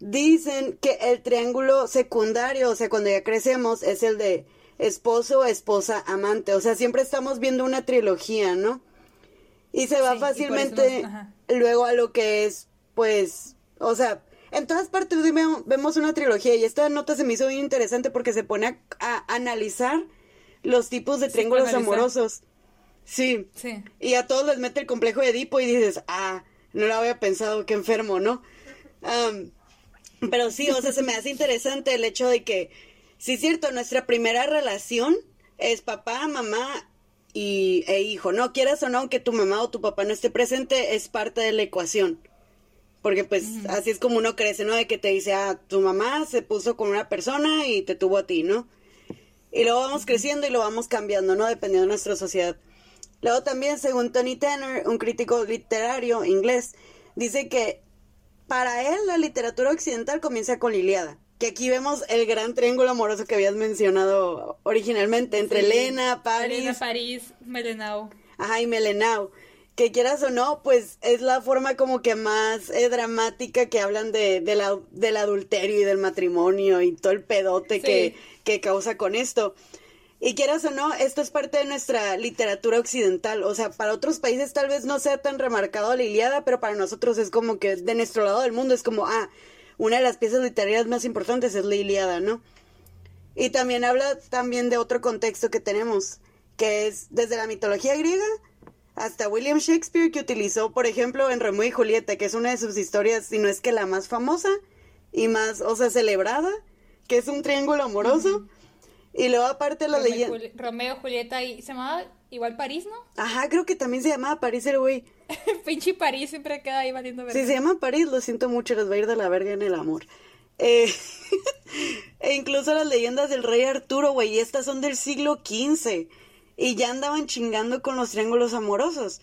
Dicen que el triángulo secundario, o sea, cuando ya crecemos, es el de esposo, esposa, amante. O sea, siempre estamos viendo una trilogía, ¿no? Y se va fácilmente luego a lo que es, pues, o sea, en todas partes vemos una trilogía y esta nota se me hizo bien interesante porque se pone a, analizar los tipos de triángulos amorosos. Sí. sí. Y a todos les mete el complejo de Edipo y dices, ah, no lo había pensado, qué enfermo, ¿no? Pero sí, o sea, se me hace interesante el hecho de que, sí es cierto, nuestra primera relación es papá, mamá y, e hijo. No quieras o no, aunque tu mamá o tu papá no esté presente, es parte de la ecuación. Porque pues así es como uno crece, ¿no? De que te dice, ah, tu mamá se puso con una persona y te tuvo a ti, ¿no? Y luego vamos creciendo y lo vamos cambiando, ¿no? Dependiendo de nuestra sociedad. Luego también, según Tony Tanner, un crítico literario inglés, dice que para él la literatura occidental comienza con Liliada, que aquí vemos el gran triángulo amoroso que habías mencionado originalmente entre Elena, París. Elena, París, Melenau. Ajá, y Melenau. Que quieras o no, pues es la forma como que más eh, dramática que hablan de, la, del adulterio y del matrimonio y todo el pedote que, que causa con esto. Y quieras o no, esto es parte de nuestra literatura occidental. O sea, para otros países tal vez no sea tan remarcado la Iliada, pero para nosotros es como que de nuestro lado del mundo es como, ah, una de las piezas literarias más importantes es la Iliada, ¿no? Y también habla también de otro contexto que tenemos, que es desde la mitología griega hasta William Shakespeare, que utilizó, por ejemplo, en Romeo y Julieta, que es una de sus historias, si no es que la más famosa y más, o sea, celebrada, que es un triángulo amoroso. Y luego aparte la leyenda... Romeo, Julieta y... ¿Se llamaba igual París, no? Ajá, creo que también se llamaba París el güey. Pinche París siempre queda ahí valiendo verga. Si se llama París, lo siento mucho, les va a ir de la verga en el amor. Eh, e incluso las leyendas del rey Arturo, güey, estas son del siglo XV. Y ya andaban chingando con los triángulos amorosos.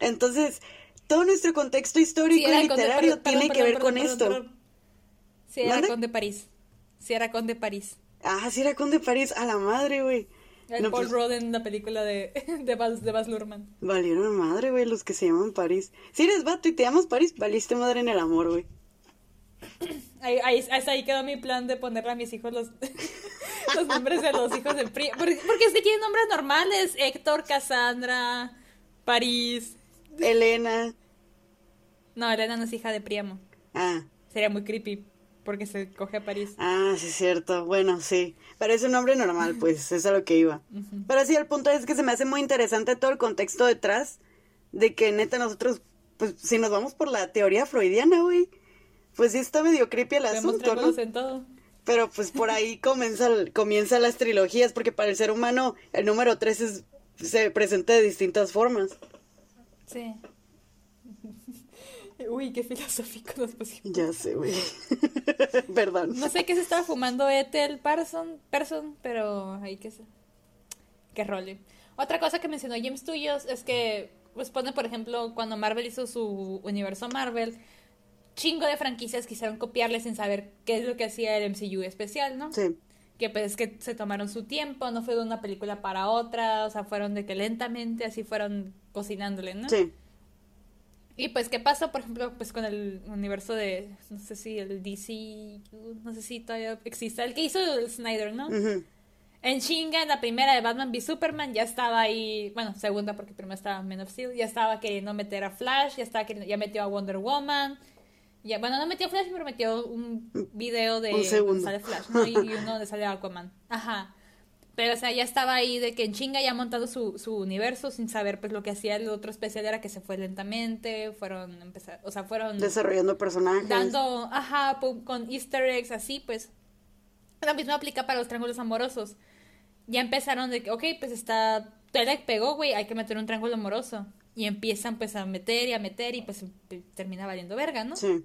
Entonces, todo nuestro contexto histórico y literario tiene que ver con esto. Sí, era con de París. Sí, era con de París. Ah, sí era Conde París, a la madre, güey. El Paul pues... Rudd en la película de, de, Baz, de Baz Luhrmann. Valieron madre, güey, los que se llaman París. Si eres vato y te llamas París, valiste madre en el amor, güey. Ahí, ahí, hasta ahí quedó mi plan de ponerle a mis hijos los, los nombres de los hijos del PRI. Porque, porque es que tienen nombres normales. Héctor, Cassandra, París. Elena. No, Elena no es hija de Priamo. Ah. Sería muy creepy porque se coge a París. Ah, sí, es cierto. Bueno, sí. Pero es un nombre normal, pues, es a lo que iba. Pero sí, el punto es que se me hace muy interesante todo el contexto detrás de que neta nosotros, pues, si nos vamos por la teoría freudiana, güey, pues sí está medio creepy el asunto, ¿no? En todo. Pero pues por ahí comienza, comienza las trilogías, porque para el ser humano el número 3 se presenta de distintas formas. Sí. Uy, qué filosófico nos pusimos. Ya sé, güey. Perdón. No sé qué se estaba fumando Ethel Parson, Person, pero ahí que se... Que role. Otra cosa que mencionó James Tuyos es que, pues pone, por ejemplo, cuando Marvel hizo su universo Marvel, chingo de franquicias quisieron copiarle sin saber qué es lo que hacía el MCU especial, ¿no? Sí. Que pues es que se tomaron su tiempo, no fue de una película para otra, o sea, fueron de que lentamente así fueron cocinándole, ¿no? Sí. Y pues, ¿qué pasa, por ejemplo, pues con el universo de, no sé si el DC, no sé si todavía existe, el que hizo el Snyder, ¿no? En chinga, en la primera de Batman v Superman, ya estaba ahí, bueno, segunda porque primero estaba Man of Steel, ya estaba queriendo meter a Flash, ya estaba queriendo, ya metió a Wonder Woman, ya, bueno, no metió Flash, pero metió un video de donde sale Flash, ¿no? Y, y uno donde sale Aquaman. Ajá. Pero, o sea, ya estaba ahí de que en chinga ya ha montado su, su universo sin saber, pues, lo que hacía el otro especial era que se fue lentamente, fueron, empezar, o sea, fueron... Desarrollando personajes. Dando, ajá, con easter eggs, así, pues. Lo mismo aplica para los triángulos amorosos. Ya empezaron de que, ok, pues está... Telec pegó, güey, hay que meter un triángulo amoroso. Y empiezan pues a meter y a meter y pues termina valiendo verga, ¿no? Sí.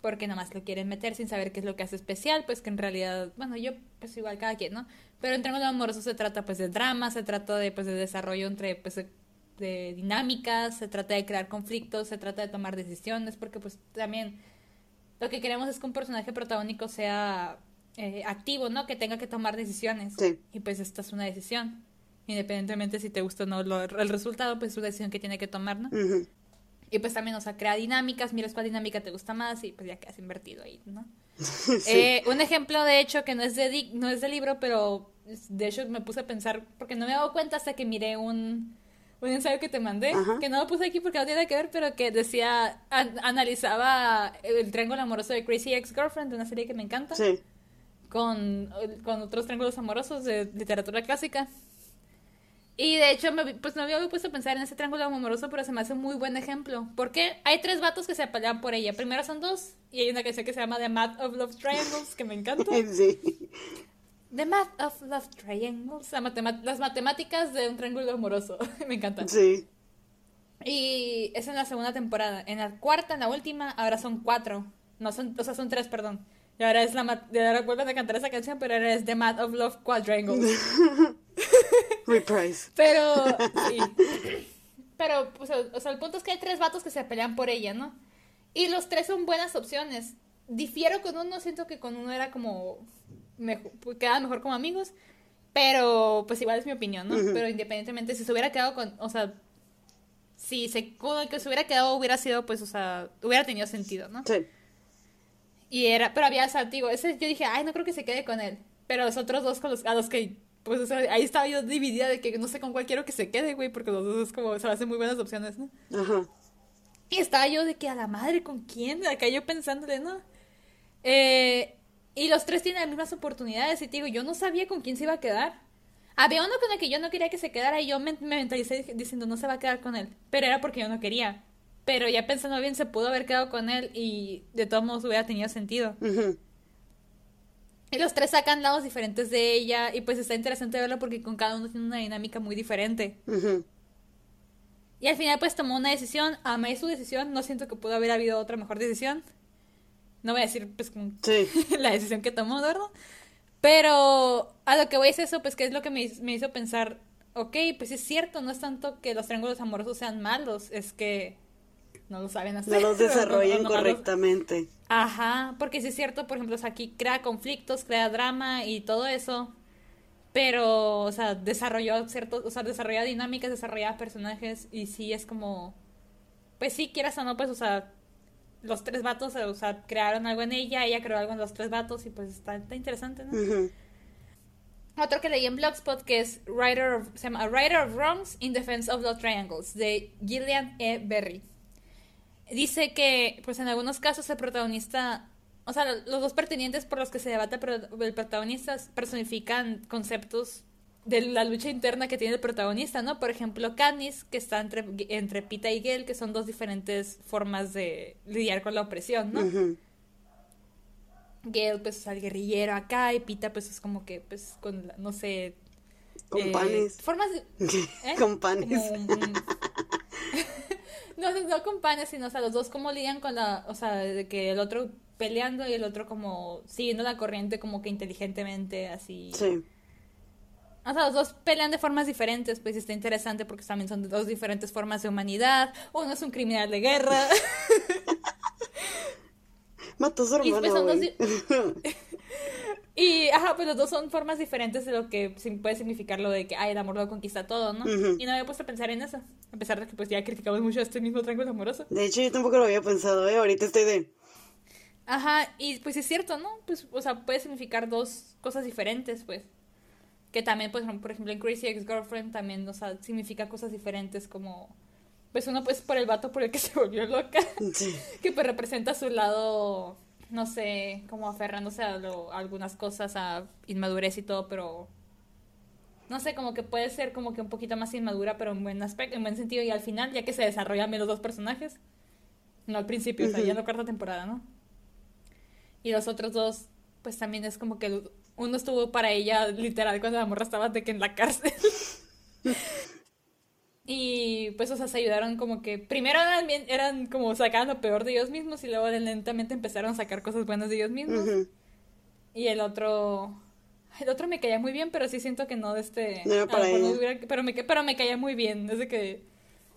Porque nada más lo quieren meter sin saber qué es lo que hace especial, pues que en realidad, bueno, yo pues igual cada quien, ¿no? Pero en Triángulo Amoroso se trata pues de drama, se trata de pues de desarrollo entre pues de, dinámicas, se trata de crear conflictos, se trata de tomar decisiones, porque pues también lo que queremos es que un personaje protagónico sea eh, activo, ¿no? Que tenga que tomar decisiones. Sí. Y pues esta es una decisión. Independientemente si te gusta o no el resultado, pues es una decisión que tiene que tomar, ¿no? Y pues también, o sea, crea dinámicas, miras cuál dinámica te gusta más y pues ya quedas invertido ahí, ¿no? Eh, un ejemplo, de hecho, que no es de, no es de libro, pero de hecho me puse a pensar, porque no me he dado cuenta hasta que miré un, un ensayo que te mandé, que no lo puse aquí porque no tiene que ver, pero que decía, analizaba el triángulo amoroso de Crazy Ex-Girlfriend, una serie que me encanta, con, con otros triángulos amorosos de literatura clásica. Y de hecho, me, pues no me había puesto a pensar en ese triángulo amoroso, pero se me hace un muy buen ejemplo. Porque hay tres vatos que se pelean por ella. Primero son dos, y hay una canción que se llama The Math of Love Triangles, que me encanta. Sí. The Math of Love Triangles. las matemáticas de un triángulo amoroso. me encanta. Sí. Y es en la segunda temporada. En la cuarta, en la última, ahora son cuatro. No, son, o sea, son tres, perdón. Y ahora es la ahora vuelven a cantar esa canción, pero ahora es The Math of Love Quadrangles. Reprise. Pero, sí. Pero, pues, o sea, el punto es que hay tres vatos que se pelean por ella, ¿no? Y los tres son buenas opciones. Difiero con uno, siento que con uno era como. Mejor, quedaba mejor como amigos. Pero, pues igual es mi opinión, ¿no? Pero independientemente, si se hubiera quedado con. O sea, si se, con el que se hubiera quedado hubiera sido, pues, o sea, hubiera tenido sentido, ¿no? Sí. Y era, pero había, o sea, digo, ese yo dije, ay, no creo que se quede con él. Pero los otros dos con los, a los que pues o sea, ahí estaba yo dividida de que no sé con cuál quiero que se quede, güey, porque los dos es como, se hacen muy buenas opciones, ¿no? Ajá. Y estaba yo de que a la madre, ¿con quién? Acá yo pensándole, ¿no? Eh, y los tres tienen las mismas oportunidades y te digo, yo no sabía con quién se iba a quedar. Había uno con el que yo no quería que se quedara y yo me, me mentalicé diciendo no se va a quedar con él, pero era porque yo no quería. Pero ya pensando bien, se pudo haber quedado con él y de todos modos hubiera tenido sentido. Y los tres sacan lados diferentes de ella y pues está interesante verlo porque con cada uno tiene una dinámica muy diferente. Y al final pues tomó una decisión, amé su decisión, no siento que pudo haber habido otra mejor decisión. No voy a decir pues la decisión que tomó, ¿verdad? Pero a lo que voy es eso, pues que es lo que me, me hizo pensar, ok, pues es cierto, no es tanto que los triángulos amorosos sean malos, es que no lo saben hacer. No los desarrollan correctamente. Ajá, porque sí es cierto, por ejemplo, aquí crea conflictos, crea drama y todo eso, pero, o sea, desarrolló ciertos, o sea, desarrolla dinámicas, desarrolla personajes y sí es como, pues sí, quieras o no, pues, o sea, los tres vatos, o sea, crearon algo en ella, ella creó algo en los tres vatos y pues está, interesante, ¿no? Otro que leí en Blogspot que es Writer of, se llama Writer of Wrongs in Defense of the Triangles de Gillian E. Berry dice que, pues en algunos casos el protagonista, o sea, los dos pertinentes por los que se debate el protagonista personifican conceptos de la lucha interna que tiene el protagonista, ¿no? Por ejemplo, Katniss, que está entre, entre Pita y Gale, que son dos diferentes formas de lidiar con la opresión, ¿no? Gale, pues, es el guerrillero acá, y Pita, pues, es como que, pues, con, no sé... Con eh, panes. Formas de... ¿eh? con panes. No, no con panes, sino, o sea, los dos como lidian con la, o sea, de que el otro peleando y el otro como siguiendo la corriente como que inteligentemente, así. Sí. O sea, los dos pelean de formas diferentes, pues está interesante porque también son dos diferentes formas de humanidad. Uno es un criminal de guerra. Mató a su Y, ajá, pues los dos son formas diferentes de lo que puede significar lo de que, ay, el amor lo conquista todo, ¿no? Y no había puesto a pensar en eso, a pesar de que pues ya criticamos mucho este mismo triángulo amoroso. De hecho, yo tampoco lo había pensado, ¿eh? Ahorita estoy de... Ajá, y pues es cierto, ¿no? Pues, o sea, puede significar dos cosas diferentes, pues. Que también, pues, por ejemplo, en Crazy Ex-Girlfriend también, o sea, significa cosas diferentes como... Pues uno, pues, por el vato por el que se volvió loca. que pues representa su lado no sé, como aferrándose a, algunas cosas, a inmadurez y todo, pero no sé, como que puede ser como que un poquito más inmadura, pero en buen aspecto, en buen sentido, y al final, ya que se desarrollan bien los dos personajes, no al principio, o sea, ya en la cuarta temporada, ¿no? Y los otros dos, pues también es como que uno estuvo para ella literal cuando la morra estaba de que en la cárcel. Y pues, o sea, se ayudaron como que primero eran, bien, eran como sacaban lo peor de ellos mismos y luego lentamente empezaron a sacar cosas buenas de ellos mismos. Y el otro, el otro me caía muy bien, pero sí siento que no de este... No para pero, me, pero me caía muy bien, desde que,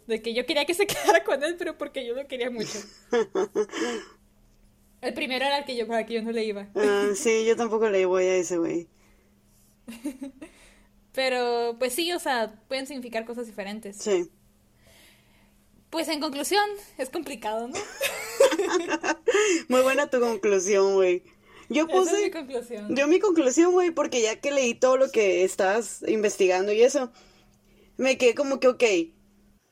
de que yo quería que se quedara con él, pero porque yo lo quería mucho. el primero era el que yo, para que yo no le iba. Ah, sí, yo tampoco le voy a ese güey. Pero, pues sí, o sea, pueden significar cosas diferentes. Sí. Pues en conclusión, es complicado, ¿no? Muy buena tu conclusión, güey. Yo puse. mi conclusión. Yo mi conclusión, güey, porque ya que leí todo lo que estás investigando y eso, me quedé como que, ok.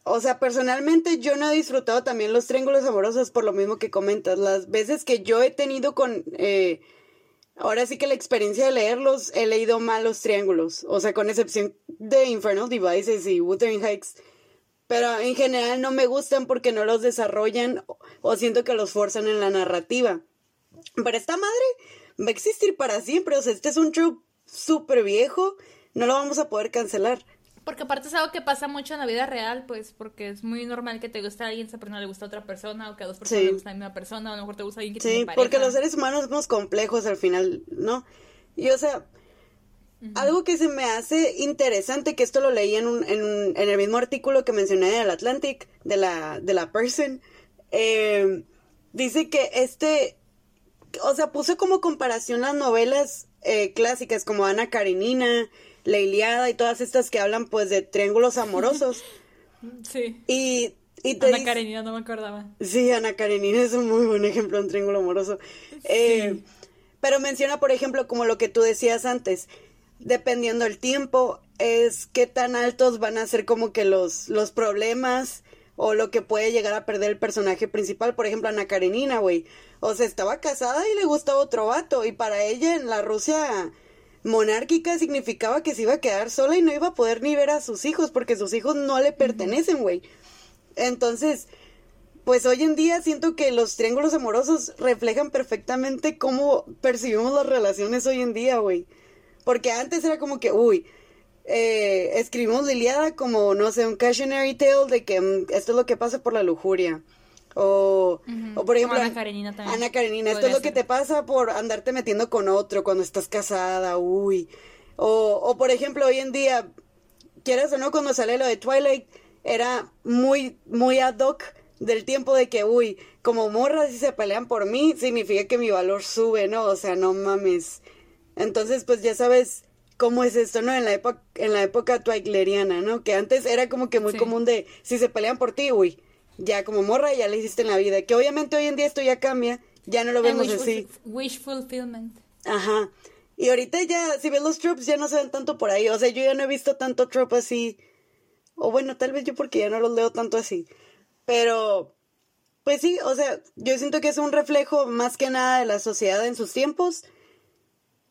O sea, personalmente yo no he disfrutado también los triángulos amorosos por lo mismo que comentas. Las veces que yo he tenido con. Eh, ahora sí que la experiencia de leerlos, he leído mal los triángulos. O sea, con excepción de Infernal Devices y Wuthering Heights. Pero en general no me gustan porque no los desarrollan o siento que los forzan en la narrativa. Pero esta madre va a existir para siempre. O sea, este es un trope súper viejo. No lo vamos a poder cancelar. Porque aparte es algo que pasa mucho en la vida real, pues, porque es muy normal que te guste a alguien, esa persona le gusta a otra persona, o que a dos personas le gusta a la misma persona, o a lo mejor te gusta a alguien que sí, porque los seres humanos somos complejos al final, ¿no? Y o sea, algo que se me hace interesante, que esto lo leí en, un, en, un, en el mismo artículo que mencioné en el Atlantic, de la, de la Person, eh, dice que este, o sea, puse como comparación las novelas eh, clásicas como Ana Karenina, la Iliada y todas estas que hablan pues de triángulos amorosos. Sí. Y, y Ana Karenina, no me acordaba. Sí, Ana Karenina es un muy buen ejemplo de un triángulo amoroso. Eh, pero menciona, por ejemplo, como lo que tú decías antes, dependiendo del tiempo, es qué tan altos van a ser como que los, los problemas o lo que puede llegar a perder el personaje principal. Por ejemplo, Ana Karenina, güey. O sea, estaba casada y le gustaba otro vato. Y para ella en la Rusia monárquica significaba que se iba a quedar sola y no iba a poder ni ver a sus hijos porque sus hijos no le pertenecen, güey. Entonces, pues hoy en día siento que los triángulos amorosos reflejan perfectamente cómo percibimos las relaciones hoy en día, güey. Porque antes era como que, uy, eh, escribimos Liliada como, no sé, un cautionary tale de que mm, esto es lo que pasa por la lujuria. O, o por ejemplo, Ana Karenina también. Ana Karenina, esto es lo que te pasa por andarte metiendo con otro cuando estás casada, uy. O, o por ejemplo, hoy en día, quieras o no, cuando sale lo de Twilight, era muy, muy ad hoc del tiempo de que, uy, como morras si se pelean por mí, significa que mi valor sube, ¿no? O sea, no mames. Entonces, pues ya sabes cómo es esto, ¿no? En la época, en la época twigleriana, ¿no? Que antes era como que muy común de, si se pelean por ti, uy, ya como morra ya le hiciste en la vida. Que obviamente hoy en día esto ya cambia, ya no lo vemos así. Wish fulfillment. Ajá. Y ahorita ya, si ves los tropes, ya no se ven tanto por ahí. O sea, yo ya no he visto tanto trope así. O bueno, tal vez yo porque ya no los leo tanto así. Pero, pues sí, o sea, yo siento que es un reflejo más que nada de la sociedad en sus tiempos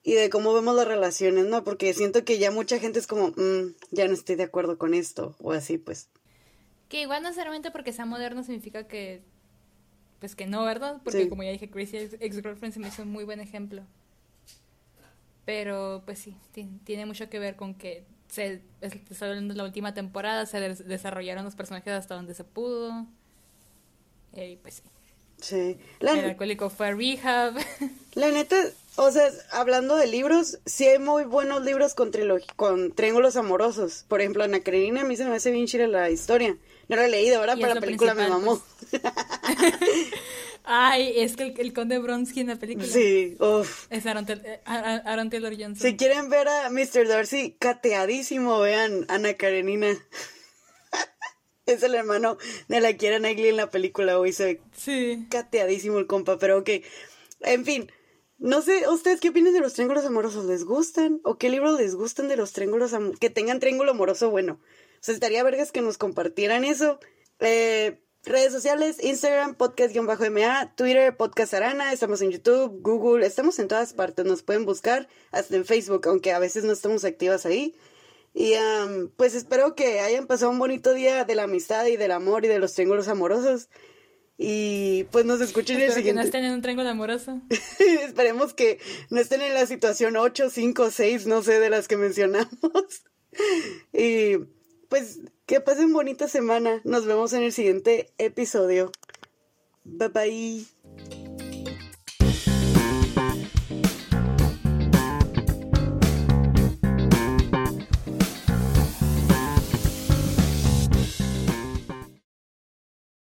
y de cómo vemos las relaciones, ¿no? Porque siento que ya mucha gente es como, mm, ya no estoy de acuerdo con esto, o así, pues. Que igual no necesariamente porque sea moderno significa que, pues que no, ¿verdad? Porque como ya dije, Crazy Ex-Girlfriend se me hizo un muy buen ejemplo. Pero, pues sí, tiene mucho que ver con que se, de la última temporada, se desarrollaron los personajes hasta donde se pudo. Y pues sí. Sí. el alcohólico fue a rehab. La neta, o sea, hablando de libros, sí hay muy buenos libros con, con triángulos amorosos. Por ejemplo, Ana Karenina a mí se me hace bien chida la historia. No la he leído, ahora para la película me mamó. Pues. Ay, es que el, conde Bronsky en la película. Sí, uff. Es Aaron, eh, Taylor Johnson. Si quieren ver a Mr. Darcy cateadísimo, vean Ana Karenina. es el hermano de la Kiera Knightley en la película, hoy se sí. cateadísimo el compa, pero ok. En fin, no sé, ¿ustedes qué opinan de los triángulos amorosos? ¿Les gustan? ¿O qué libros les gustan de los triángulos? Que tengan triángulo amoroso bueno. O estaría vergas que nos compartieran eso. Eh, redes sociales, Instagram, podcast-ma, Twitter, podcast arana, estamos en YouTube, Google, estamos en todas partes, nos pueden buscar, hasta en Facebook, aunque a veces no estamos activas ahí. Y pues espero que hayan pasado un bonito día de la amistad y del amor y de los triángulos amorosos. Y pues nos escuchen el siguiente. que no estén en un triángulo amoroso. Esperemos que no estén en la situación 8, 5, 6, no sé, de las que mencionamos. y pues que pasen bonita semana. Nos vemos en el siguiente episodio. Bye bye.